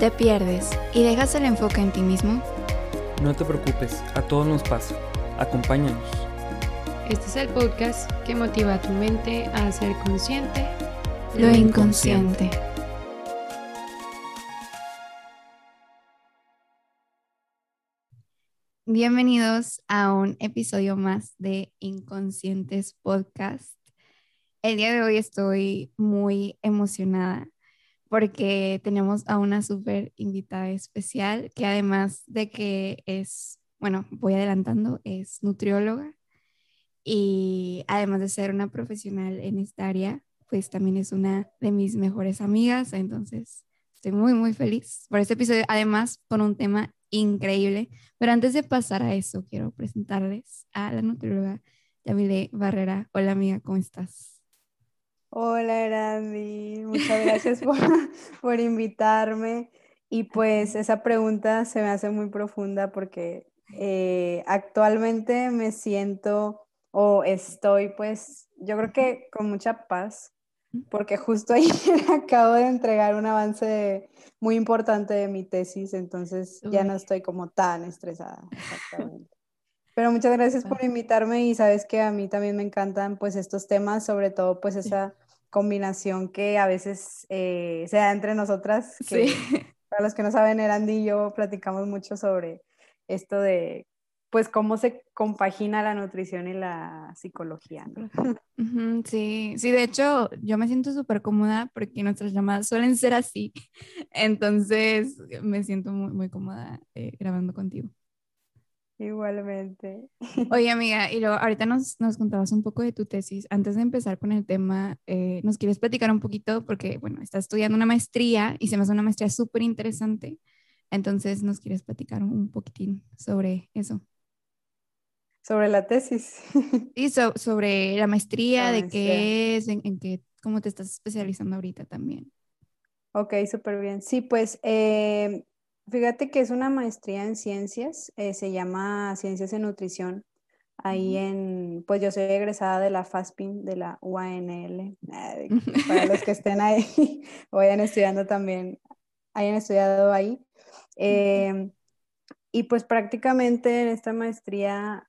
¿Te pierdes y dejas el enfoque en ti mismo? No te preocupes, a todos nos pasa. Acompáñanos. Este es el podcast que motiva a tu mente a ser consciente Lo inconsciente. Bienvenidos a un episodio más de Inconscientes Podcast. El día de hoy estoy muy emocionada porque tenemos a una súper invitada especial que además de que es, bueno, voy adelantando, es nutrióloga y además de ser una profesional en esta área, pues también es una de mis mejores amigas, entonces estoy muy, muy feliz por este episodio, además con un tema increíble. Pero antes de pasar a eso, quiero presentarles a la nutrióloga Yamile Barrera. Hola amiga, ¿cómo estás? Hola, Randy. Muchas gracias por, por invitarme. Y pues esa pregunta se me hace muy profunda porque eh, actualmente me siento o estoy pues yo creo que con mucha paz porque justo ayer acabo de entregar un avance muy importante de mi tesis, entonces ya no estoy como tan estresada. Exactamente. Pero muchas gracias por invitarme y sabes que a mí también me encantan pues estos temas, sobre todo pues esa combinación que a veces eh, se da entre nosotras, que para los que no saben, Erandi y yo platicamos mucho sobre esto de pues cómo se compagina la nutrición y la psicología. ¿no? sí, sí, de hecho yo me siento súper cómoda porque nuestras llamadas suelen ser así, entonces me siento muy, muy cómoda eh, grabando contigo. Igualmente. Oye, amiga, y luego ahorita nos, nos contabas un poco de tu tesis. Antes de empezar con el tema, eh, ¿nos quieres platicar un poquito? Porque, bueno, estás estudiando una maestría y se me hace una maestría súper interesante. Entonces, ¿nos quieres platicar un poquitín sobre eso? Sobre la tesis. Sí, sobre la maestría, de qué es, en, qué, cómo te estás especializando ahorita también. Ok, súper bien. Sí, pues eh, fíjate que es una maestría en ciencias, eh, se llama Ciencias en Nutrición. Ahí en, pues yo soy egresada de la FASPIN, de la UANL. Para los que estén ahí o vayan estudiando también, hayan estudiado ahí. Eh, y pues prácticamente en esta maestría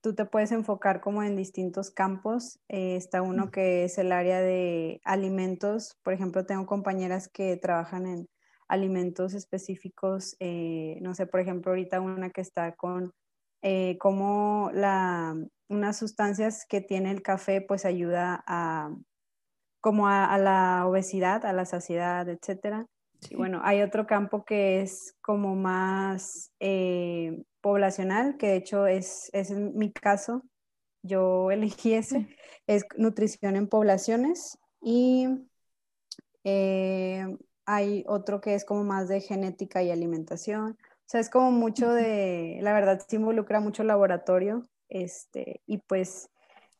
tú te puedes enfocar como en distintos campos. Eh, está uno que es el área de alimentos. Por ejemplo, tengo compañeras que trabajan en alimentos específicos. Eh, no sé, por ejemplo, ahorita una que está con eh, cómo la, unas sustancias que tiene el café pues ayuda a como a, la obesidad, a la saciedad, etcétera. Y bueno, hay otro campo que es como más poblacional, que de hecho es, es mi caso, yo elegí ese, es nutrición en poblaciones y eh, hay otro que es como más de genética y alimentación. O sea, es como mucho de, la verdad, se involucra mucho laboratorio, este, y pues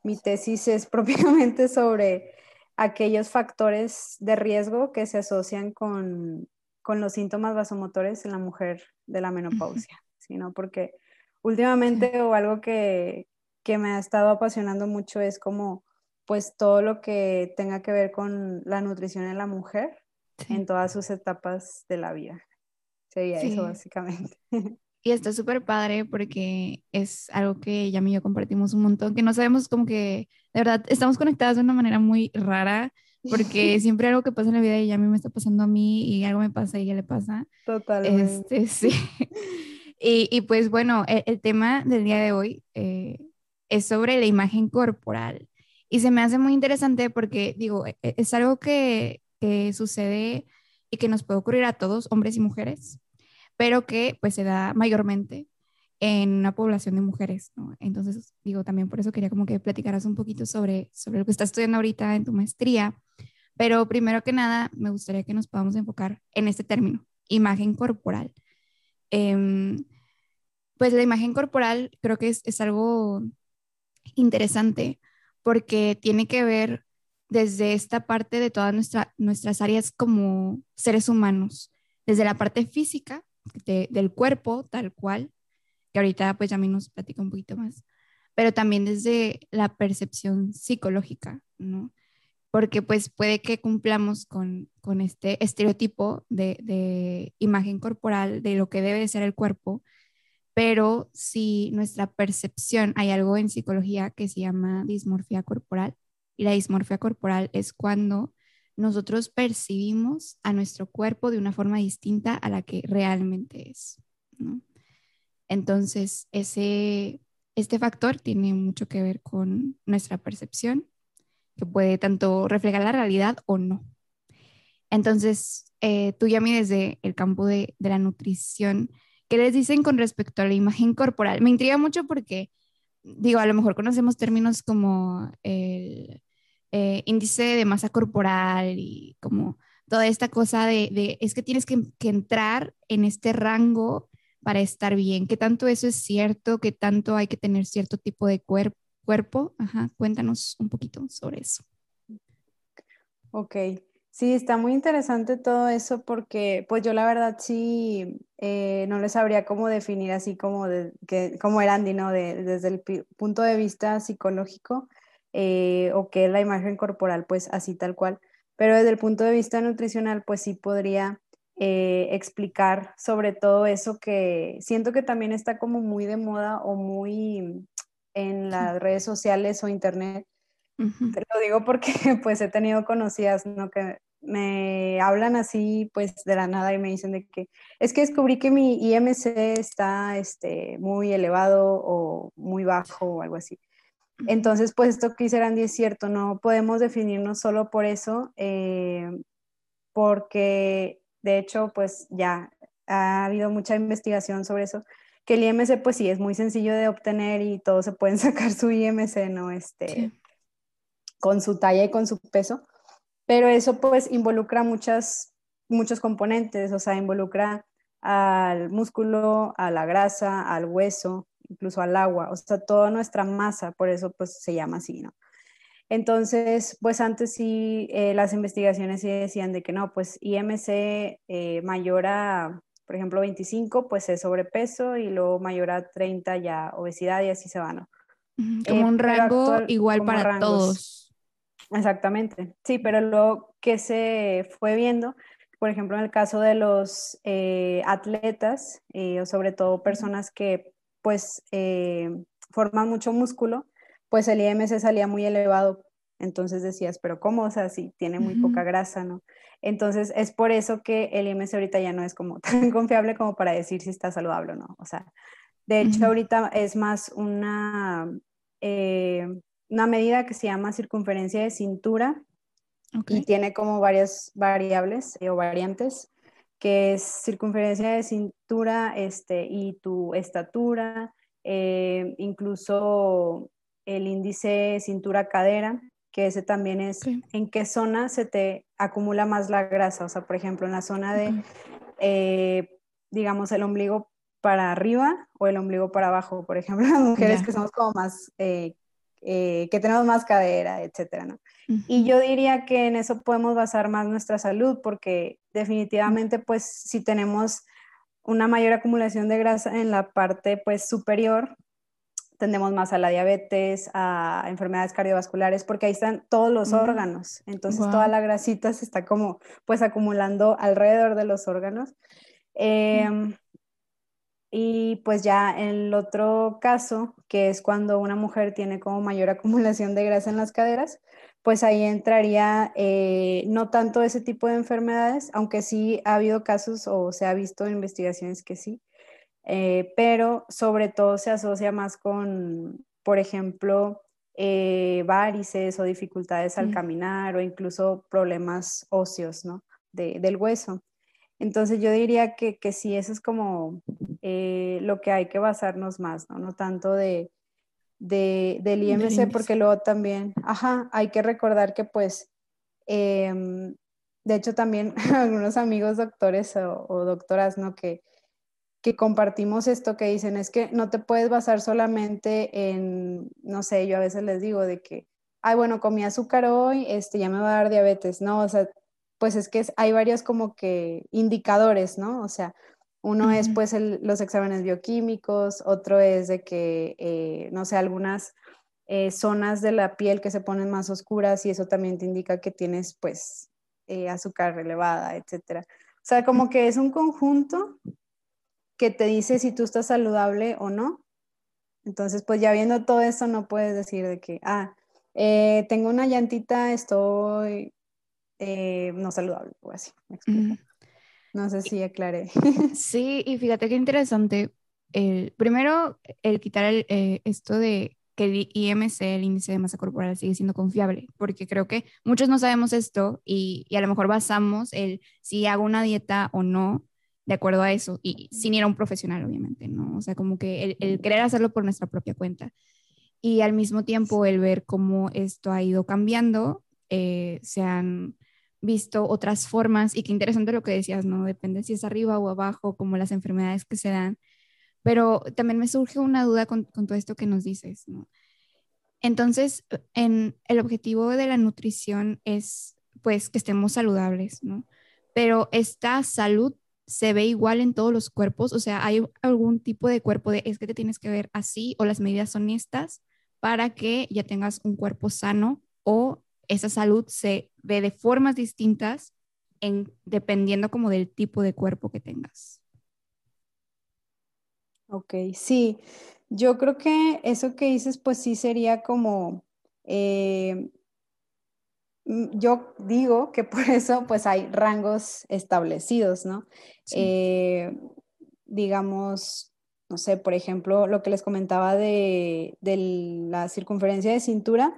mi tesis es propiamente sobre aquellos factores de riesgo que se asocian con, con los síntomas vasomotores en la mujer de la menopausia. ¿no? Porque últimamente o algo que, me ha estado apasionando mucho es como pues todo lo que tenga que ver con la nutrición en la mujer en todas sus etapas de la vida. Sería eso básicamente. Y está súper padre porque es algo que ella y yo compartimos un montón, que no sabemos como que, de verdad, estamos conectadas de una manera muy rara, porque siempre algo que pasa en la vida de ella a mí me está pasando a mí y algo me pasa y ella le pasa. Totalmente. Este, sí. Y, pues bueno, e, el, tema del día de hoy eh, es sobre la imagen corporal. Y se me hace muy interesante porque, digo, e, e, es algo que, que sucede y que nos puede ocurrir a todos, hombres y mujeres, pero que pues se da mayormente en una población de mujeres, ¿no? Entonces, digo, también por eso quería como que platicaras un poquito sobre, sobre lo que estás estudiando ahorita en tu maestría, pero primero que nada, me gustaría que nos podamos enfocar en este término, imagen corporal. Eh, pues la imagen corporal creo que es, algo interesante porque tiene que ver desde esta parte de todas nuestra, nuestras áreas como seres humanos, desde la parte física del cuerpo tal cual, que ahorita pues ya nos platica un poquito más, pero también desde la percepción psicológica, ¿no? porque pues puede que cumplamos con, con este estereotipo de, de, imagen corporal, de lo que debe ser el cuerpo, pero si nuestra percepción, hay algo en psicología que se llama dismorfia corporal, y la dismorfia corporal es cuando nosotros percibimos a nuestro cuerpo de una forma distinta a la que realmente es. Entonces, ese, este factor tiene mucho que ver con nuestra percepción, que puede tanto reflejar la realidad o no. Entonces, eh, tú, Yami, desde el campo de, de, la nutrición, ¿qué les dicen con respecto a la imagen corporal? Me intriga mucho porque, digo, a lo mejor conocemos términos como el eh, índice de masa corporal y como toda esta cosa de, es que tienes que, entrar en este rango para estar bien. ¿Qué tanto eso es cierto? ¿Qué tanto hay que tener cierto tipo de cuerpo. Ajá, cuéntanos un poquito sobre eso. Ok, sí, está muy interesante todo eso porque pues yo la verdad sí eh, no les sabría cómo definir así como, de, que, como era Andy, ¿no? De, desde el punto de vista psicológico eh, o qué es la imagen corporal, pues así tal cual. Pero desde el punto de vista nutricional, pues sí podría eh, explicar sobre todo eso que siento que también está como muy de moda o muy en las redes sociales o internet. Te lo digo porque pues he tenido conocidas, ¿no? Que me hablan así pues de la nada y me dicen de que es que descubrí que mi IMC está este, muy elevado o muy bajo o algo así. Entonces, pues esto que dice es cierto, no podemos definirnos solo por eso, eh, porque de hecho, pues ya ha habido mucha investigación sobre eso, que el IMC pues sí es muy sencillo de obtener y todos se pueden sacar su IMC, ¿no? Este, con su talla y con su peso, pero eso pues involucra muchas, muchos componentes, o sea, involucra al músculo, a la grasa, al hueso, incluso al agua, o sea, toda nuestra masa, por eso pues se llama así, ¿no? Entonces, pues antes sí, eh, las investigaciones sí decían de que no, pues IMC eh, mayor a por ejemplo, 25 pues es sobrepeso y luego mayor a 30 ya obesidad y así se va, ¿no? Como eh, un rango igual para todos. Exactamente, sí, pero lo que se fue viendo, por ejemplo, en el caso de los eh, atletas, o sobre todo personas que pues forman mucho músculo, pues el IMC salía muy elevado. Entonces decías, pero ¿cómo? O sea, si tiene muy poca grasa, ¿no? Entonces, es por eso que el IMC ahorita ya no es como tan confiable como para decir si está saludable o no. O sea, de hecho, ahorita es más una, eh, una medida que se llama circunferencia de cintura y tiene como varias variables eh, o variantes, que es circunferencia de cintura este, y tu estatura, eh, incluso el índice cintura-cadera, que ese también es en qué zona se te acumula más la grasa. O sea, por ejemplo, en la zona de, eh, digamos, el ombligo para arriba o el ombligo para abajo. Por ejemplo, las mujeres que somos como más, eh, eh, que tenemos más cadera, etcétera, ¿no? Y yo diría que en eso podemos basar más nuestra salud, porque definitivamente, pues, si tenemos una mayor acumulación de grasa en la parte, pues, superior, tendemos más a la diabetes, a enfermedades cardiovasculares, porque ahí están todos los órganos. Entonces toda la grasita se está como pues acumulando alrededor de los órganos. Em, y pues ya en el otro caso, que es cuando una mujer tiene como mayor acumulación de grasa en las caderas, pues ahí entraría eh, no tanto ese tipo de enfermedades, aunque sí ha habido casos o se ha visto investigaciones que sí, eh, pero sobre todo se asocia más con, por ejemplo, eh, varices o dificultades al caminar o incluso problemas óseos, ¿no? del hueso. Entonces yo diría que, que sí, eso es como eh, lo que hay que basarnos más, ¿no? No tanto de, de del IMC, porque luego también, ajá, hay que recordar que pues, em, de hecho también algunos amigos doctores o, o doctoras, ¿no? Que, que compartimos esto que dicen es que no te puedes basar solamente en, no sé, yo a veces les digo de que, ay, bueno, comí azúcar hoy, este, ya me va a dar diabetes, ¿no? O sea, pues es que hay varios como que indicadores, ¿no? O sea, uno es pues los exámenes bioquímicos, otro es de que, eh, no sé, algunas eh, zonas de la piel que se ponen más oscuras y eso también te indica que tienes pues eh, azúcar elevada, etcétera. O sea, como que es un conjunto que te dice si tú estás saludable o no. Entonces, pues ya viendo todo esto, no puedes decir de que, ah, eh, tengo una llantita, estoy no saludable o así. ¿me explico? No sé si aclaré. Sí, y fíjate qué interesante. El, primero, el quitar el, esto de que el IMC, el índice de masa corporal, sigue siendo confiable, porque creo que muchos no sabemos esto y, y, a lo mejor basamos el si hago una dieta o no de acuerdo a eso, y sin ir a un profesional, obviamente, ¿no? O sea, como que el, el querer hacerlo por nuestra propia cuenta. Y al mismo tiempo el ver cómo esto ha ido cambiando, eh, se han visto otras formas, y qué interesante lo que decías, ¿no? Depende si es arriba o abajo, como las enfermedades que se dan pero también me surge una duda con, todo esto que nos dices, ¿no? Entonces, en, el objetivo de la nutrición es, pues, que estemos saludables, ¿no? Pero esta salud se ve igual en todos los cuerpos, o sea, hay algún tipo de cuerpo de es que te tienes que ver así o las medidas son estas para que ya tengas un cuerpo sano o esa salud se ve de formas distintas en, dependiendo como del tipo de cuerpo que tengas. Ok, sí, yo creo que eso que dices, pues sí sería como, eh, mm, yo digo que por eso pues hay rangos establecidos, ¿no? Eh, digamos, no sé, por ejemplo, lo que les comentaba de, de la circunferencia de cintura,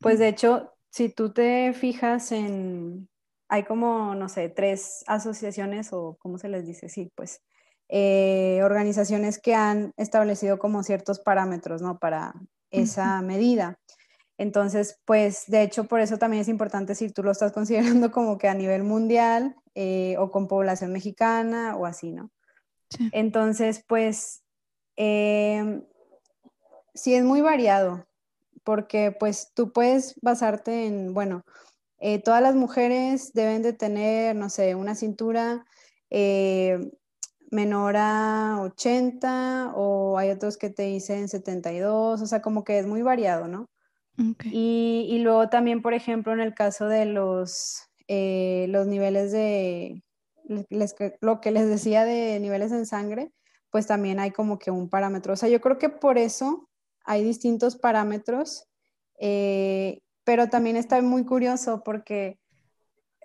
pues de hecho, si tú te fijas en, hay como, no sé, tres asociaciones o cómo se les dice, sí, pues eh, organizaciones que han establecido como ciertos parámetros, ¿no? Para esa medida. Entonces, pues de hecho por eso también es importante si tú lo estás considerando como que a nivel mundial eh, o con población mexicana o así, ¿no? Entonces, pues em, sí es muy variado porque pues tú puedes basarte en, bueno, eh, todas las mujeres deben de tener, no sé, una cintura menor a 80 o hay otros que te dicen 72, o sea, como que es muy variado, ¿no? Y, y, luego también, por ejemplo, en el caso de los, eh, los niveles de, lo que les decía de niveles en sangre, pues también hay como que un parámetro. O sea, yo creo que por eso hay distintos parámetros, eh, pero también está muy curioso porque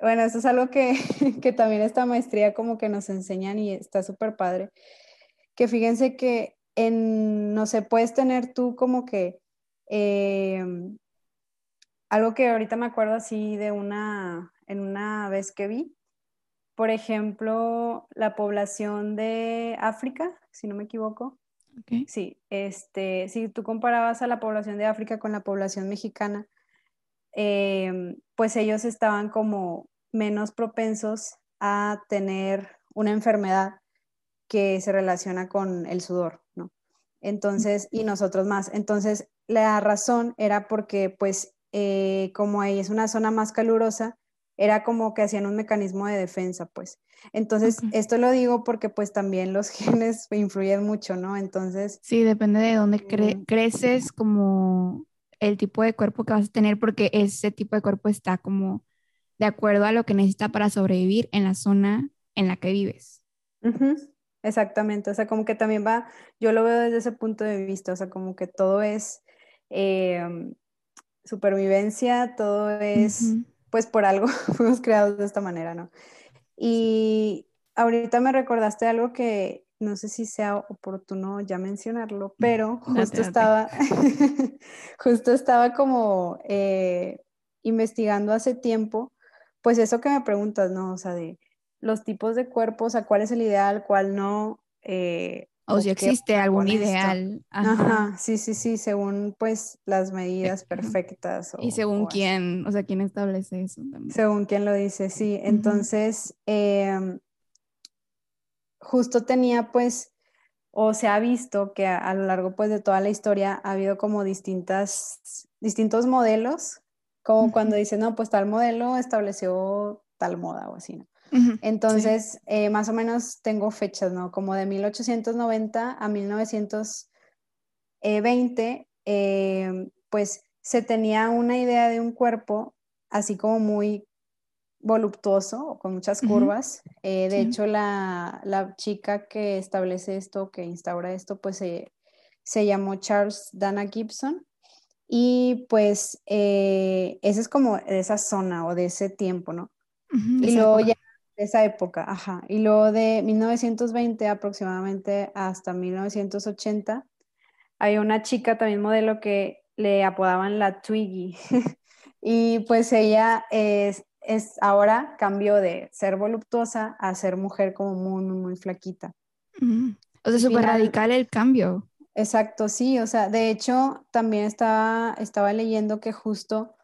bueno, esto es algo que, que, también esta maestría como que nos enseñan y está súper padre. Que fíjense que en, no sé, puedes tener tú como que eh, algo que ahorita me acuerdo así de una, en una vez que vi, por ejemplo, la población de África, si no me equivoco. Sí, este, si tú comparabas a la población de África con la población mexicana, Em, pues ellos estaban como menos propensos a tener una enfermedad que se relaciona con el sudor, ¿no? Entonces, y nosotros más. Entonces, la razón era porque, pues, eh, como ahí es una zona más calurosa, era como que hacían un mecanismo de defensa, pues. Entonces, esto lo digo porque, pues, también los genes influyen mucho, ¿no? Entonces... Sí, depende de dónde creces, como el tipo de cuerpo que vas a tener porque ese tipo de cuerpo está como de acuerdo a lo que necesita para sobrevivir en la zona en la que vives. Exactamente, o sea, como que también va, yo lo veo desde ese punto de vista, o sea, como que todo es em, supervivencia, todo es, pues por algo fuimos creados de esta manera, ¿no? Y ahorita me recordaste algo que no sé si sea oportuno ya mencionarlo, mm, pero justo estaba, justo estaba como eh, investigando hace tiempo, pues eso que me preguntas, ¿no? O sea, de los tipos de cuerpos, a cuál es el ideal, cuál no. Eh, o, si existe algún ideal. Ajá. sí, sí, sí, según pues las medidas perfectas. y según quién, o sea, quién establece eso también. Según quién lo dice, sí. Entonces, eh, justo tenía pues, o se ha visto que a, lo largo pues de toda la historia ha habido como distintas, distintos modelos, como cuando dicen, no, pues tal modelo estableció tal moda o así, ¿no? Entonces, eh, más o menos tengo fechas, ¿no? Como de 1890 a 1920, eh, pues se tenía una idea de un cuerpo así como muy voluptuoso con muchas curvas. Eh, de hecho, la, chica que establece esto, que instaura esto, pues se llamó Charles Dana Gibson. Y pues eh, esa es como de esa zona o de ese tiempo, ¿no? y luego ya esa época, ajá. Y luego de 1920 aproximadamente hasta 1980, hay una chica también modelo que le apodaban la Twiggy. y pues ella es, es, ahora cambió de ser voluptuosa a ser mujer como muy, muy, muy flaquita. O sea, súper radical el cambio. Exacto, sí, o sea, de hecho también estaba, estaba leyendo que justo,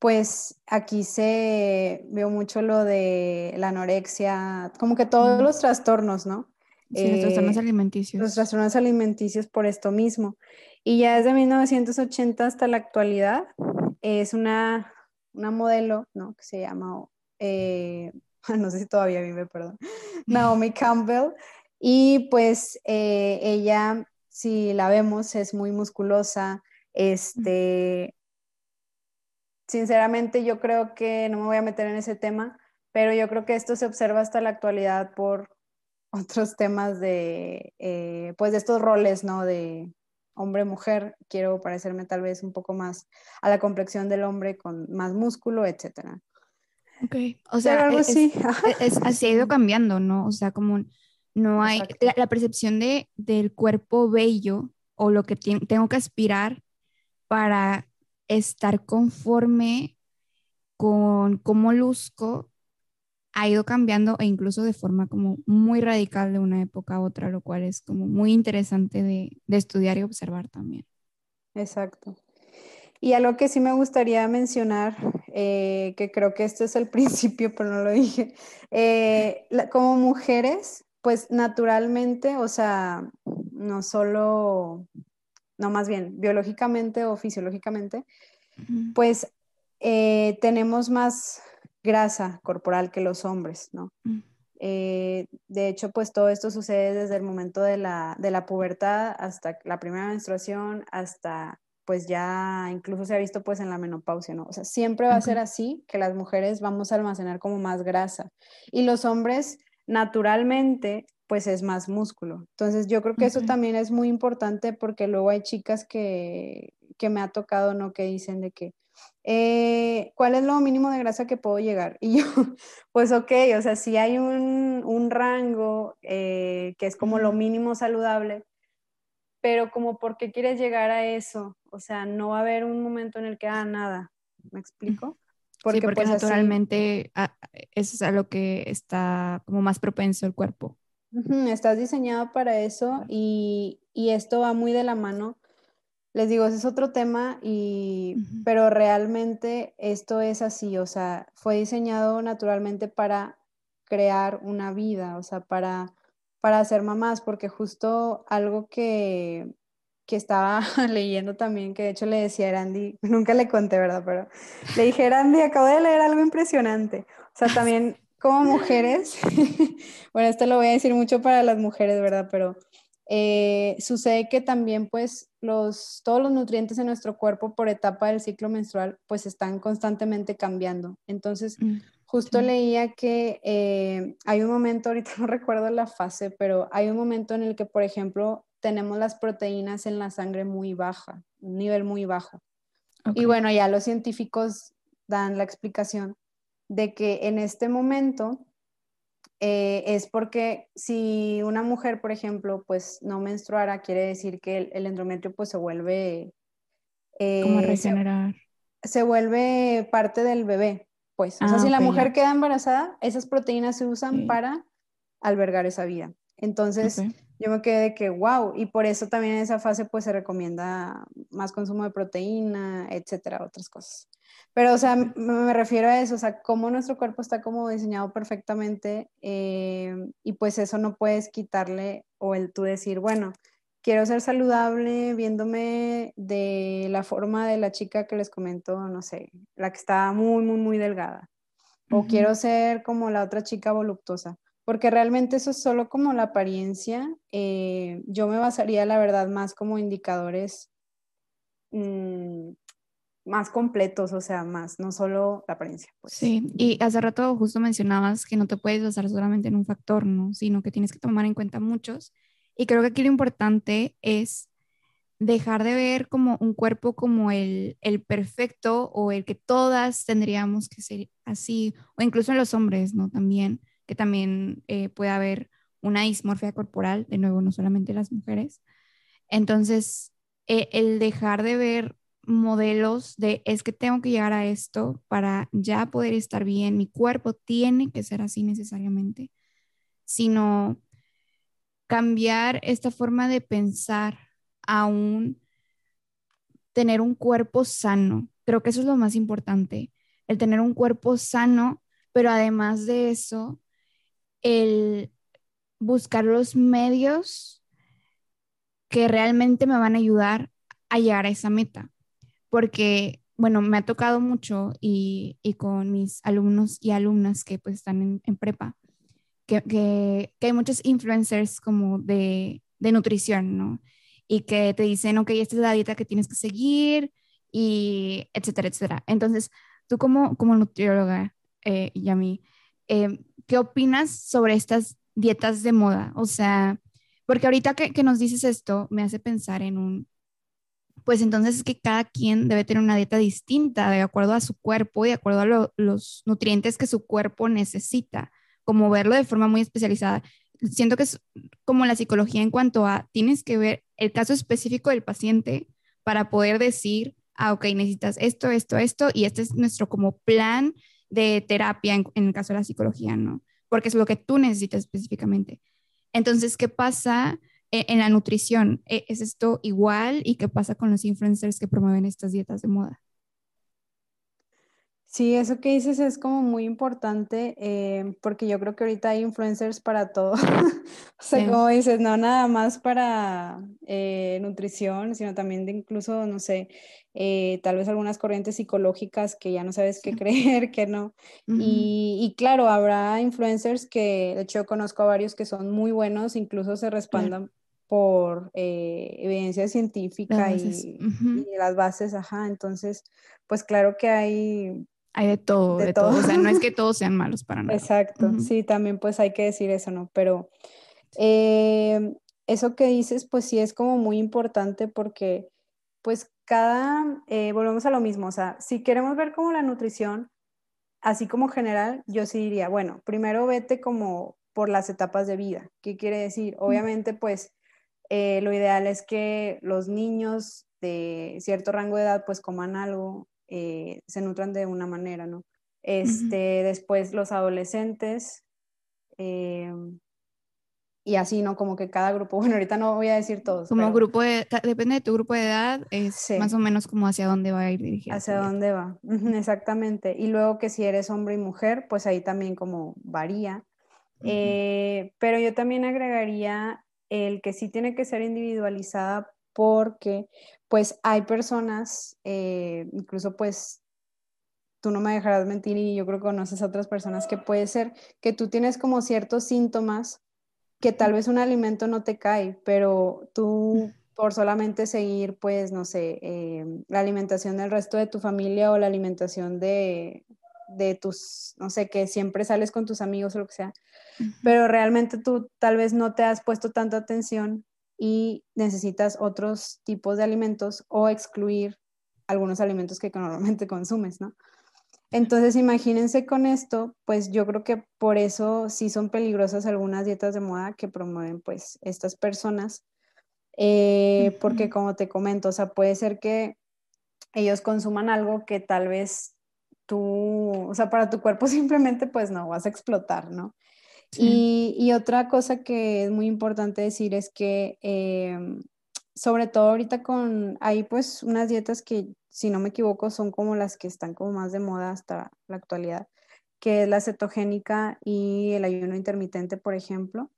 pues aquí se vio mucho lo de la anorexia, como que todos los trastornos, ¿no? Sí, los trastornos eh, alimenticios. Los trastornos alimenticios por esto mismo. Y ya desde 1980 hasta la actualidad es una, una modelo, ¿no? Que se llama, eh, no sé si todavía vive, perdón, Naomi Campbell. Y pues eh, ella si la vemos, es muy musculosa. Este, sinceramente, yo creo que no me voy a meter en ese tema, pero yo creo que esto se observa hasta la actualidad por otros temas de, eh, pues de estos roles, ¿no? De hombre-mujer. Quiero parecerme tal vez un poco más a la complexión del hombre con más músculo, etcétera. Ok, o sea, algo así. Es, así ha ido cambiando, ¿no? O sea, como no hay la, percepción de, del cuerpo bello o lo que tengo que aspirar para estar conforme con cómo luzco ha ido cambiando e incluso de forma como muy radical de una época a otra, lo cual es como muy interesante de, estudiar y observar también. Exacto. Y algo que sí me gustaría mencionar, eh, que creo que esto es el principio, pero no lo dije, eh, como mujeres pues naturalmente, o sea, no solo, no más bien, biológicamente o fisiológicamente, pues eh, tenemos más grasa corporal que los hombres, ¿no? Mm. Eh, de hecho, pues todo esto sucede desde el momento de la, de la pubertad hasta la primera menstruación, hasta pues ya incluso se ha visto pues en la menopausia, ¿no? O sea, siempre va a ser así que las mujeres vamos a almacenar como más grasa y los hombres naturalmente pues es más músculo. Entonces yo creo que eso también es muy importante porque luego hay chicas que, me ha tocado, ¿no? Que dicen de que, eh, ¿cuál es lo mínimo de grasa que puedo llegar? Y yo, pues ok, o sea, si hay un, rango eh, que es como lo mínimo saludable, pero como por qué quieres llegar a eso, o sea, no va a haber un momento en el que, ah, nada, ¿me explico? Porque, porque pues, naturalmente ah, eso es a lo que está como más propenso el cuerpo. Estás diseñado para eso y, esto va muy de la mano. Les digo, ese es otro tema, y, pero realmente esto es así, o sea, fue diseñado naturalmente para crear una vida, o sea, para, para hacer mamás, porque justo algo que, que estaba leyendo también, que de hecho le decía a Randy, nunca le conté, ¿verdad? Pero le dije, Randy, acabo de leer algo impresionante. O sea, también como mujeres, bueno, esto lo voy a decir mucho para las mujeres, ¿verdad? Pero eh, sucede que también pues los, todos los nutrientes en nuestro cuerpo por etapa del ciclo menstrual pues están constantemente cambiando. Entonces, mm, justo leía que eh, hay un momento, ahorita no recuerdo la fase, pero hay un momento en el que, por ejemplo, tenemos las proteínas en la sangre muy baja, un nivel muy bajo. Y bueno, ya los científicos dan la explicación de que en este momento eh, es porque si una mujer, por ejemplo, pues no menstruara, quiere decir que el, endometrio pues se vuelve... Eh, Como regenerar. Se, vuelve parte del bebé, pues. o sea, ah, si la mujer queda embarazada, esas proteínas se usan para albergar esa vida. Entonces, yo me quedé de que, wow, y por eso también en esa fase pues se recomienda más consumo de proteína, etcétera, otras cosas. Pero, o sea, me refiero a eso, o sea, cómo nuestro cuerpo está como diseñado perfectamente eh, y pues eso no puedes quitarle o el tú decir, bueno, quiero ser saludable viéndome de la forma de la chica que les comento, no sé, la que está muy, muy, muy delgada. O quiero ser como la otra chica voluptuosa porque realmente eso es solo como la apariencia. Eh, yo me basaría, la verdad, más como indicadores mm, más completos, o sea, más, no solo la apariencia. Pues. Sí, y hace rato justo mencionabas que no te puedes basar solamente en un factor, ¿no? Sino que tienes que tomar en cuenta muchos. Y creo que aquí lo importante es dejar de ver como un cuerpo como el, el perfecto o el que todas tendríamos que ser así, o incluso en los hombres, ¿no? También, que también eh, puede haber una dismorfia corporal, de nuevo, no solamente las mujeres. Entonces, e, el dejar de ver modelos de es que tengo que llegar a esto para ya poder estar bien, mi cuerpo tiene que ser así necesariamente, sino cambiar esta forma de pensar a un tener un cuerpo sano. Creo que eso es lo más importante, el tener un cuerpo sano, pero además de eso, el buscar los medios que realmente me van a ayudar a llegar a esa meta porque, bueno, me ha tocado mucho y, y con mis alumnos y alumnas que pues están en, prepa, que, que, hay muchos influencers como de, de, nutrición, ¿no? Y que te dicen, ok, esta es la dieta que tienes que seguir y etcétera, etcétera. Entonces, tú como, como nutrióloga, eh, Yami, eh, ¿qué opinas sobre estas dietas de moda? O sea, porque ahorita que, que nos dices esto, me hace pensar en un, pues entonces es que cada quien debe tener una dieta distinta de acuerdo a su cuerpo y de acuerdo a los nutrientes que su cuerpo necesita, como verlo de forma muy especializada. Siento que es como la psicología en cuanto a tienes que ver el caso específico del paciente para poder decir, ah, ok, necesitas esto, esto, esto, y este es nuestro como plan de terapia en, en el caso de la psicología, ¿no? Porque es lo que tú necesitas específicamente. Entonces, ¿qué pasa en la nutrición, ¿e, ¿es esto igual? ¿Y qué pasa con los influencers que promueven estas dietas de moda? Sí, eso que dices es como muy importante eh, porque yo creo que ahorita hay influencers para todo. o sea, como dices, no nada más para eh, nutrición, sino también de incluso, no sé, eh, tal vez algunas corrientes psicológicas que ya no sabes qué creer, qué no. y, y, claro, habrá influencers que, de hecho, yo conozco a varios que son muy buenos, incluso se respaldan por eh, evidencia científica y, las bases, ajá, entonces, pues claro que hay... Hay de todo, de, todo. o sea, no es que todos sean malos para nada. Exacto, sí, también pues hay que decir eso, ¿no? Pero eh, eso que dices, pues sí es como muy importante porque, pues cada, eh, volvemos a lo mismo, o sea, si queremos ver como la nutrición, así como general, yo sí diría, bueno, primero vete como por las etapas de vida. ¿Qué quiere decir? Obviamente, pues eh, lo ideal es que los niños de cierto rango de edad pues coman algo, eh, se nutran de una manera, ¿no? Este, Después los adolescentes eh, y así, ¿no? Como que cada grupo, bueno, ahorita no voy a decir todos. Como grupo de, depende de tu grupo de edad, es más o menos como hacia dónde va a ir dirigido. Hacia dónde va, exactamente. Y luego que si eres hombre y mujer, pues ahí también como varía. pero yo también agregaría el que sí tiene que ser individualizada porque pues hay personas, eh, incluso pues tú no me dejarás mentir y yo creo que conoces a otras personas que puede ser que tú tienes como ciertos síntomas que tal vez un alimento no te cae, pero tú por solamente seguir, pues, no sé, eh, la alimentación del resto de tu familia o la alimentación de, de tus, no sé, que siempre sales con tus amigos o lo que sea, pero realmente tú tal vez no te has puesto tanta atención y necesitas otros tipos de alimentos o excluir algunos alimentos que normalmente consumes, ¿no? Entonces, imagínense con esto, pues yo creo que por eso sí son peligrosas algunas dietas de moda que promueven pues estas personas, eh, porque como te comento, o sea, puede ser que ellos consuman algo que tal vez tú, o sea, para tu cuerpo simplemente pues no, vas a explotar, ¿no? Y, otra cosa que es muy importante decir es que, em, sobre todo ahorita con, hay pues unas dietas que, si no me equivoco, son como las que están como más de moda hasta la actualidad, que es la cetogénica y el ayuno intermitente, por ejemplo.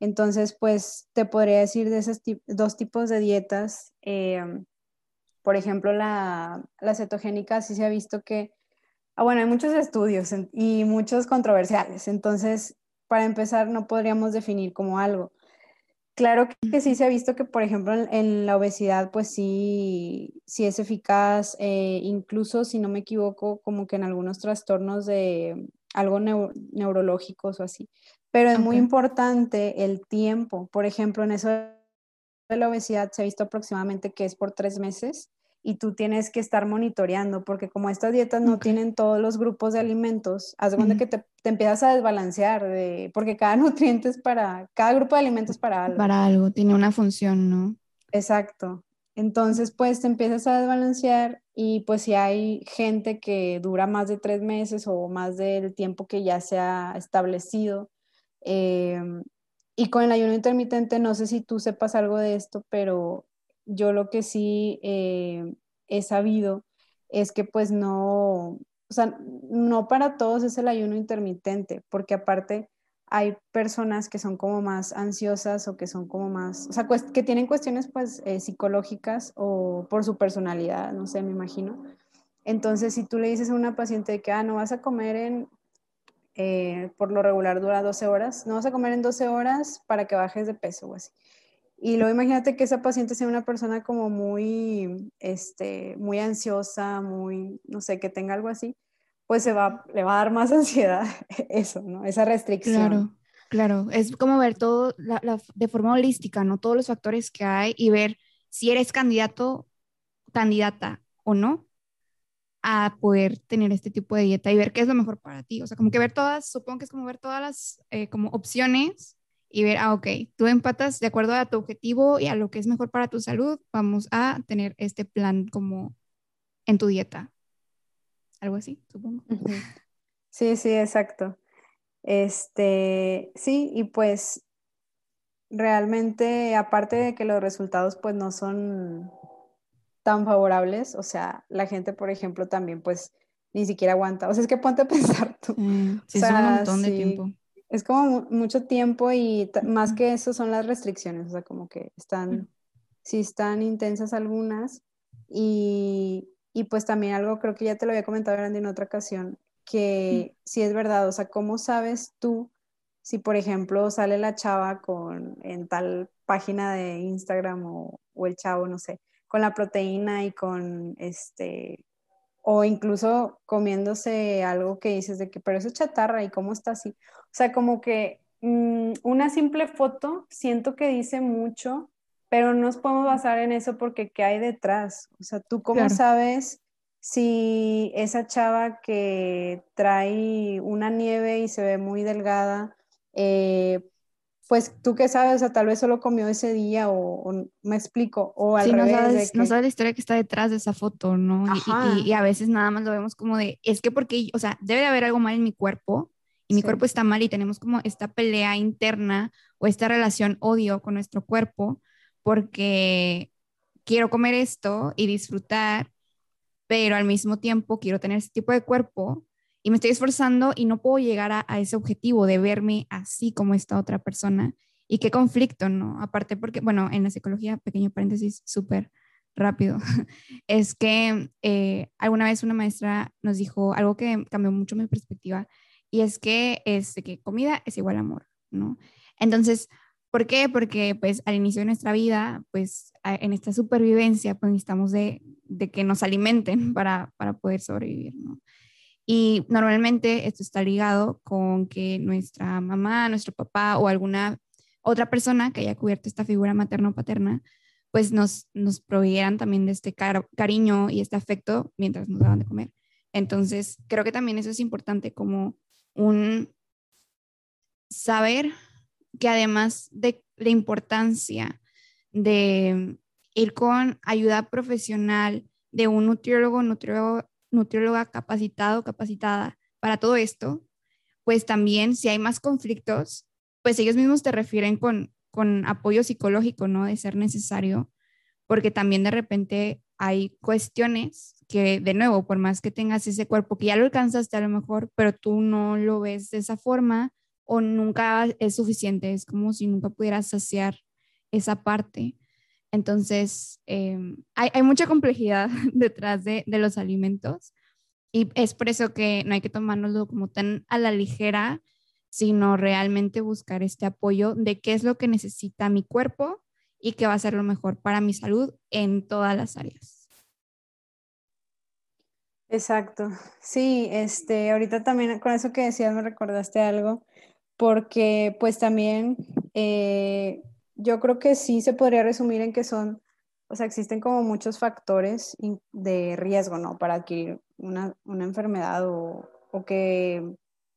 Entonces, pues te podría decir de esos dos tipos de dietas. Em, por ejemplo, la, la cetogénica sí se ha visto que Ah, bueno, hay muchos estudios y muchos controversiales, entonces, para empezar, no podríamos definir como algo. Claro que sí se ha visto que, por ejemplo, en, la obesidad, pues sí, sí es eficaz, eh, incluso si no me equivoco, como que en algunos trastornos de algo neurológicos o así. Pero es muy importante el tiempo. Por ejemplo, en eso de la obesidad se ha visto aproximadamente que es por tres meses y tú tienes que estar monitoreando, porque como estas dietas no tienen todos los grupos de alimentos, haz de que te, empiezas a desbalancear, de, porque cada nutriente es para, cada grupo de alimentos es para algo. Para algo, tiene una función, ¿no? Exacto. Entonces, pues te empiezas a desbalancear y pues si hay gente que dura más de tres meses o más del tiempo que ya se ha establecido, em, y con el ayuno intermitente, no sé si tú sepas algo de esto, pero yo lo que sí eh, he sabido es que pues no, o sea, no para todos es el ayuno intermitente, porque aparte hay personas que son como más ansiosas o que son como más, o sea, que tienen cuestiones pues eh, psicológicas o por su personalidad, no sé, me imagino. Entonces, si tú le dices a una paciente que, ah, no vas a comer en, eh, por lo regular dura 12 horas, no vas a comer en 12 horas para que bajes de peso o así. Y luego imagínate que esa paciente sea una persona como muy, este, muy ansiosa, muy, no sé, que tenga algo así, pues se va, le va a dar más ansiedad eso, ¿no? Esa restricción. Claro, claro. Es como ver todo de forma holística, ¿no? Todos los factores que hay y ver si eres candidato, candidata o no a poder tener este tipo de dieta y ver qué es lo mejor para ti. O sea, como que ver todas, supongo que es como ver todas las eh, como opciones y ver, ah, ok, tú empatas de acuerdo a tu objetivo y a lo que es mejor para tu salud, vamos a tener este plan como en tu dieta. Algo así, supongo. Sí, sí, exacto. Este, sí, y pues realmente, aparte de que los resultados pues no son tan favorables, o sea, la gente, por ejemplo, también pues ni siquiera aguanta. O sea, es que ponte a pensar tú. Sí, es un montón de tiempo es como mucho tiempo y más que eso son las restricciones, o sea, como que están, sí están intensas algunas y, y, pues también algo, creo que ya te lo había comentado Randy en otra ocasión, que sí es verdad, o sea, ¿cómo sabes tú si, por ejemplo, sale la chava con, en tal página de Instagram o, o el chavo, no sé, con la proteína y con este o incluso comiéndose algo que dices de que, pero eso es chatarra y cómo está así. O sea, como que mm, una simple foto siento que dice mucho, pero no nos podemos basar en eso porque ¿qué hay detrás? O sea, ¿tú cómo sabes si esa chava que trae una nieve y se ve muy delgada, eh, pues tú qué sabes, o sea, tal vez solo comió ese día o, me explico, o al revés. No sabes, no sabes la historia que está detrás de esa foto, ¿no? Y, y, a veces nada más lo vemos como de, es que porque, o sea, debe de haber algo mal en mi cuerpo y mi cuerpo está mal y tenemos como esta pelea interna o esta relación odio con nuestro cuerpo porque quiero comer esto y disfrutar, pero al mismo tiempo quiero tener ese tipo de cuerpo y me estoy esforzando y no puedo llegar a, ese objetivo de verme así como esta otra persona. Y qué conflicto, ¿no? Aparte porque, bueno, en la psicología, pequeño paréntesis, súper rápido, es que eh, alguna vez una maestra nos dijo algo que cambió mucho mi perspectiva y es que, es que comida es igual a amor, ¿no? Entonces, ¿por qué? Porque pues al inicio de nuestra vida, pues en esta supervivencia, pues necesitamos de, de que nos alimenten para, para poder sobrevivir, ¿no? Y normalmente esto está ligado con que nuestra mamá, nuestro papá o alguna otra persona que haya cubierto esta figura materna o paterna, pues nos, nos proveyeran también de este cariño y este afecto mientras nos daban de comer. Entonces, creo que también eso es importante como un saber que además de la importancia de ir con ayuda profesional de un nutriólogo, nutrióloga capacitado, capacitada para todo esto, pues también si hay más conflictos, pues ellos mismos te refieren con, con apoyo psicológico, ¿no? De ser necesario, porque también de repente hay cuestiones que de nuevo, por más que tengas ese cuerpo que ya lo alcanzaste a lo mejor, pero tú no lo ves de esa forma o nunca es suficiente, es como si nunca pudieras saciar esa parte. Entonces, em, hay, mucha complejidad detrás de, de, los alimentos y es por eso que no hay que tomárnoslo como tan a la ligera sino realmente buscar este apoyo de qué es lo que necesita mi cuerpo y qué va a ser lo mejor para mi salud en todas las áreas. Exacto. Sí, este, ahorita también con eso que decías me recordaste algo, porque pues también eh, yo creo que sí se podría resumir en que son, o sea, existen como muchos factores de riesgo, ¿no? Para adquirir una, enfermedad o, que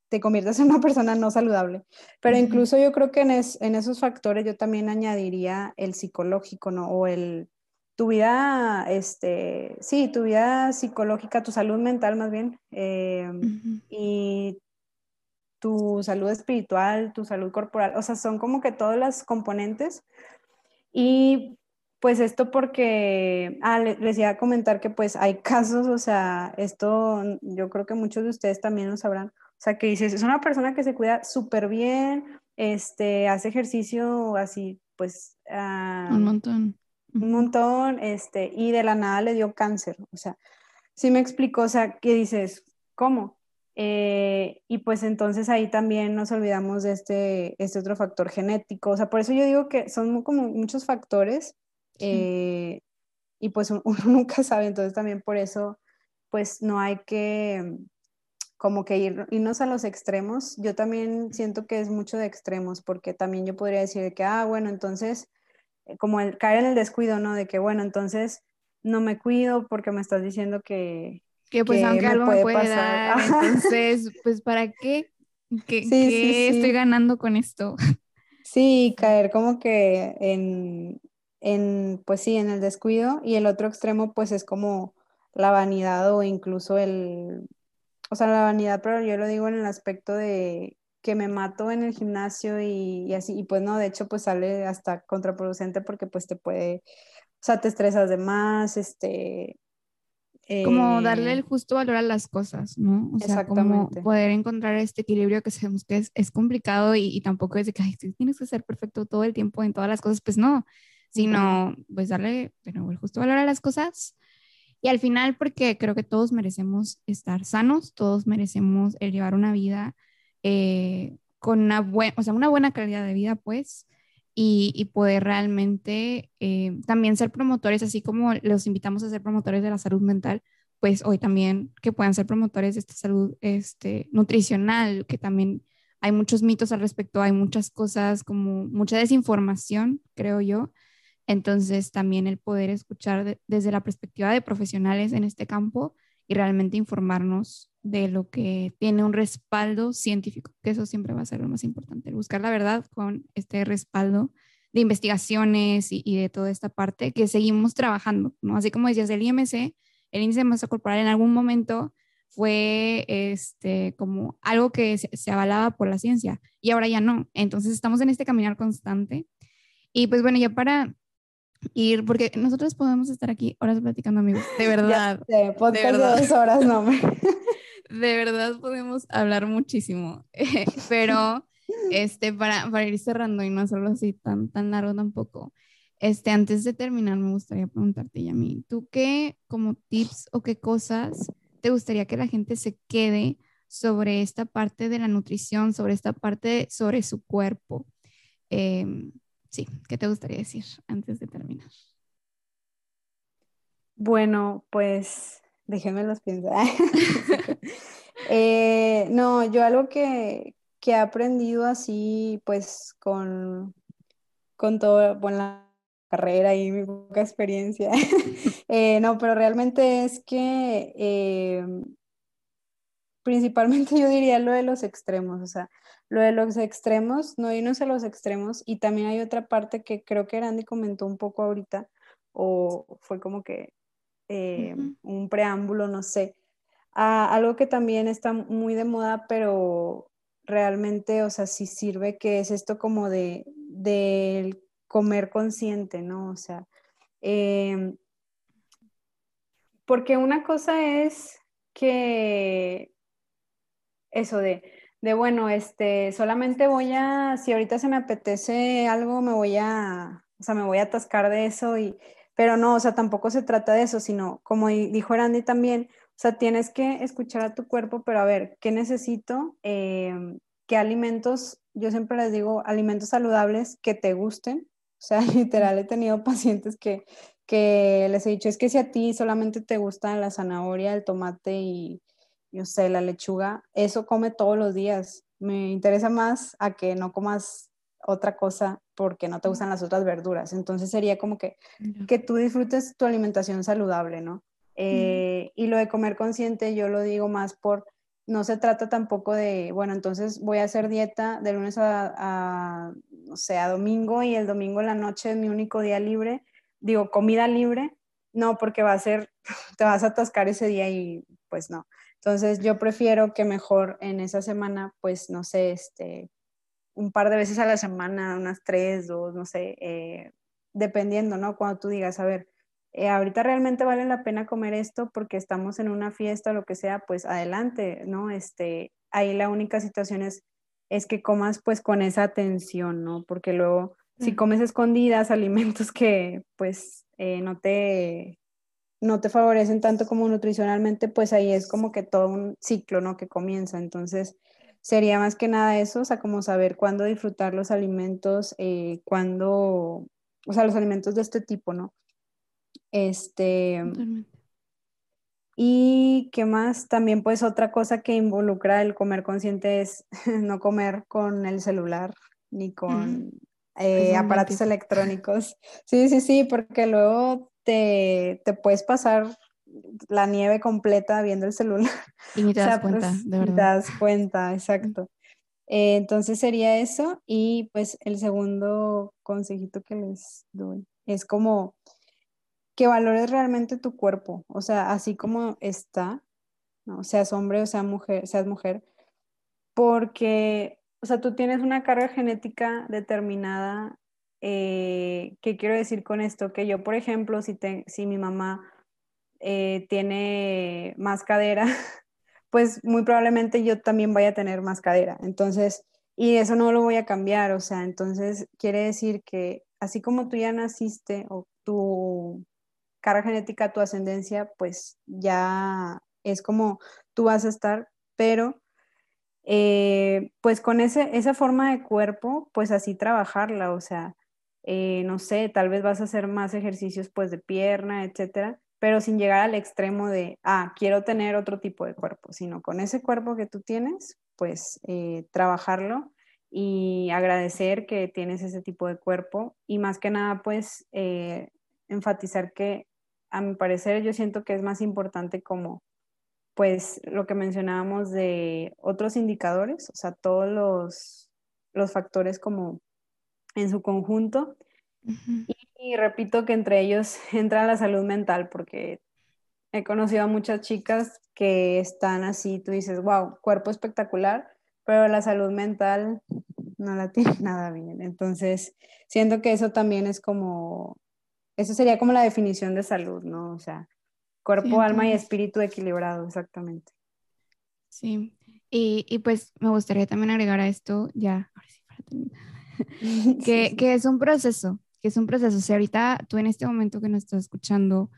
te conviertas en una persona no saludable. Pero incluso yo creo que en, en, esos factores yo también añadiría el psicológico, ¿no? O el, tu vida, este, sí, tu vida psicológica, tu salud mental más bien, eh, y tu salud espiritual, tu salud corporal, o sea, son como que todas las componentes. Y pues esto porque, ah, les iba a comentar que pues hay casos, o sea, esto yo creo que muchos de ustedes también lo sabrán, o sea, que dices, es una persona que se cuida súper bien, este, hace ejercicio así, pues... un montón un montón, este, y de la nada le dio cáncer. O sea, sí me explicó, o sea, ¿qué dices? ¿Cómo? Eh, y pues entonces ahí también nos olvidamos de este, este otro factor genético. O sea, por eso yo digo que son como muchos factores eh, y pues uno nunca sabe. Entonces también por eso pues no hay que como que ir, irnos a los extremos. Yo también siento que es mucho de extremos porque también yo podría decir que, ah, bueno, entonces eh, como el caer en el descuido, ¿no? De que, bueno, entonces no me cuido porque me estás diciendo que... Que pues aunque algo me puede dar, entonces, pues ¿para qué? ¿Qué, estoy ganando con esto? Sí, caer como que en, en, pues sí, en el descuido y el otro extremo pues es como la vanidad o incluso el, o sea, la vanidad, pero yo lo digo en el aspecto de que me mato en el gimnasio y, así, y pues no, de hecho pues sale hasta contraproducente porque pues te puede, o sea, te estresas de más, este... como darle eh, el justo valor a las cosas, ¿no? O sea, como poder encontrar este equilibrio que sabemos que es, complicado y, tampoco es de que tienes que ser perfecto todo el tiempo en todas las cosas, pues no, sino pues darle de nuevo el justo valor a las cosas. Y al final, porque creo que todos merecemos estar sanos, todos merecemos el llevar una vida eh, con una, buena, o sea, una buena calidad de vida, pues, y, poder realmente eh, también ser promotores, así como los invitamos a ser promotores de la salud mental, pues hoy también que puedan ser promotores de esta salud este, nutricional, que también hay muchos mitos al respecto, hay muchas cosas como mucha desinformación, creo yo. Entonces también el poder escuchar desde la perspectiva de profesionales en este campo y realmente informarnos de lo que tiene un respaldo científico, que eso siempre va a ser lo más importante, buscar la verdad con este respaldo de investigaciones y, de toda esta parte que seguimos trabajando, ¿no? Así como decías, el IMC, el índice de masa corporal en algún momento fue este, como algo que se, se, avalaba por la ciencia y ahora ya no. Entonces estamos en este caminar constante. Y pues bueno, ya para ir, porque nosotros podemos estar aquí horas platicando, amigos, de verdad. de dos horas, no. de verdad podemos hablar muchísimo, pero este, para, para ir cerrando y no hacerlo así tan, tan largo tampoco, este, antes de terminar me gustaría preguntarte, Yami, ¿tú qué como tips o qué cosas te gustaría que la gente se quede sobre esta parte de la nutrición, sobre esta parte, sobre su cuerpo? Eh, sí, ¿qué te gustaría decir antes de terminar? Bueno, pues déjenme los pensar. Eh, no, yo algo que, he aprendido así, pues con, con todo, la carrera y mi poca experiencia. Eh, no, pero realmente es que eh, principalmente yo diría lo de los extremos, o sea, lo de los extremos, no irnos a los extremos. Y también hay otra parte que creo que Randy comentó un poco ahorita, o fue como que eh, un preámbulo, no sé. algo que también está muy de moda, pero realmente, o sea, sí sirve, que es esto como de, del comer consciente, ¿no? O sea, em, porque una cosa es que eso de de bueno, este, solamente voy a, si ahorita se me apetece algo, me voy a, o sea, me voy a atascar de eso y, pero no, o sea, tampoco se trata de eso, sino como dijo Randy también, o sea, tienes que escuchar a tu cuerpo, pero a ver, ¿qué necesito? Em, qué alimentos, yo siempre les digo, alimentos saludables que te gusten. O sea, literal he tenido pacientes que, que les he dicho, es que si a ti solamente te gusta la zanahoria, el tomate y, yo sé, la lechuga, eso come todos los días. Me interesa más a que no comas otra cosa porque no te gustan las otras verduras. Entonces sería como que, que tú disfrutes tu alimentación saludable, ¿no? Eh, y lo de comer consciente, yo lo digo más por, no se trata tampoco de, bueno, entonces voy a hacer dieta de lunes a, a no sé, a domingo y el domingo en la noche es mi único día libre, digo, comida libre, no, porque va a ser, te vas a atascar ese día y pues no. Entonces yo prefiero que mejor en esa semana, pues no sé, este, un par de veces a la semana, unas tres, dos, no sé, eh, dependiendo, ¿no? Cuando tú digas, a ver, eh, ahorita realmente vale la pena comer esto porque estamos en una fiesta o lo que sea, pues adelante, ¿no? Este, ahí la única situación es, es que comas pues con esa atención, ¿no? Porque luego, si comes escondidas alimentos que pues eh, no te no te favorecen tanto como nutricionalmente, pues ahí es como que todo un ciclo, ¿no? Que comienza. Entonces, sería más que nada eso, o sea, como saber cuándo disfrutar los alimentos, eh, cuándo, o sea, los alimentos de este tipo, ¿no? Este... Y qué más, también pues otra cosa que involucra el comer consciente es no comer con el celular ni con eh, aparatos electrónicos. Sí, sí, sí, porque luego te, te puedes pasar la nieve completa viendo el celular. Y ni te das cuenta, pues, de verdad. Te das cuenta, exacto. Eh, entonces sería eso. Y pues el segundo consejito que les doy es como que valores realmente tu cuerpo, o sea, así como está, ¿no? seas hombre o sea mujer, seas mujer, porque, o sea, tú tienes una carga genética determinada. Eh, ¿Qué quiero decir con esto? Que yo, por ejemplo, si, si mi mamá eh, tiene más cadera, pues muy probablemente yo también vaya a tener más cadera. Entonces, y eso no lo voy a cambiar, o sea, entonces quiere decir que así como tú ya naciste o tu carga genética, tu ascendencia, pues ya es como tú vas a estar, pero eh, pues con ese, esa forma de cuerpo, pues así trabajarla, o sea, eh, no sé, tal vez vas a hacer más ejercicios pues de pierna, etcétera, pero sin llegar al extremo de, ah, quiero tener otro tipo de cuerpo, sino con ese cuerpo que tú tienes, pues eh, trabajarlo y agradecer que tienes ese tipo de cuerpo y más que nada, pues eh, enfatizar que a mi parecer yo siento que es más importante como pues lo que mencionábamos de otros indicadores, o sea, todos los, los factores como en su conjunto. Y repito que entre ellos entra la salud mental, porque he conocido a muchas chicas que están así, tú dices, wow, cuerpo espectacular, pero la salud mental no la tiene nada bien. Entonces, siento que eso también es como, eso sería como la definición de salud, ¿no? O sea, cuerpo, alma y espíritu equilibrado, exactamente. Sí, y, y, pues me gustaría también agregar a esto, ya, ahora sí, para terminar, que, sí. que es un proceso, que es un proceso. Si ahorita tú en este momento que nos estás escuchando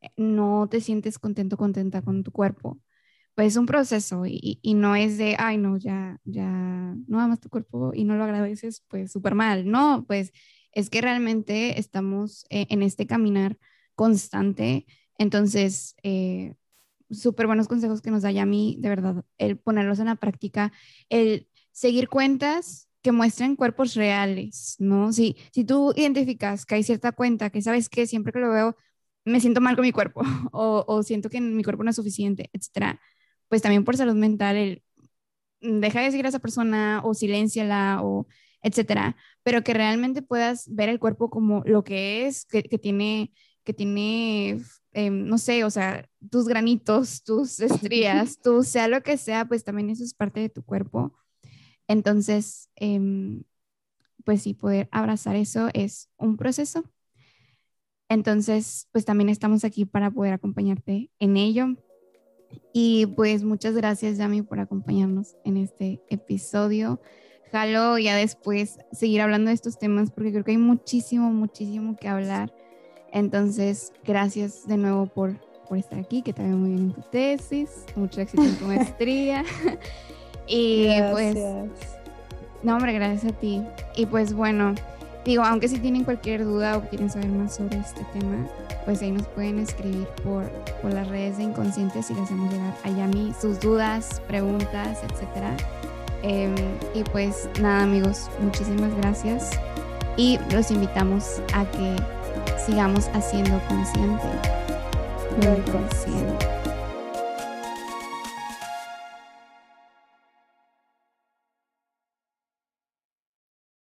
eh, no te sientes contento, contenta con tu cuerpo, pues es un proceso y, y no es de, ay, no, ya, ya no amas tu cuerpo y no lo agradeces, pues súper mal. No, pues es que realmente estamos eh, en este caminar constante. Entonces, eh, súper buenos consejos que nos da Yami, de verdad, el ponerlos en la práctica, el seguir cuentas que muestren cuerpos reales, ¿no? Si, si tú identificas que hay cierta cuenta que sabes que siempre que lo veo me siento mal con mi cuerpo o, o siento que mi cuerpo no es suficiente, etcétera, pues también por salud mental, el deja de seguir a esa persona o silénciala o etcétera, pero que realmente puedas ver el cuerpo como lo que es, que, que tiene, que tiene eh, no sé, o sea, tus granitos, tus estrías, tú, sea lo que sea, pues también eso es parte de tu cuerpo entonces, eh, pues sí, poder abrazar eso es un proceso. Entonces, pues también estamos aquí para poder acompañarte en ello. Y pues muchas gracias, Yami, por acompañarnos en este episodio. Jalo ya después seguir hablando de estos temas porque creo que hay muchísimo, muchísimo que hablar. Entonces, gracias de nuevo por, por estar aquí, que te muy bien en tu tesis, mucho éxito en tu maestría. Y pues, Gracias. no, hombre, gracias a ti. Y pues bueno, digo, aunque si tienen cualquier duda o quieren saber más sobre este tema, pues ahí nos pueden escribir por, por las redes de Inconscientes y les hacemos llegar a Yami sus dudas, preguntas, etcétera. Em, y pues nada, amigos, muchísimas gracias y los invitamos a que sigamos haciendo consciente. Lo Inconsciente.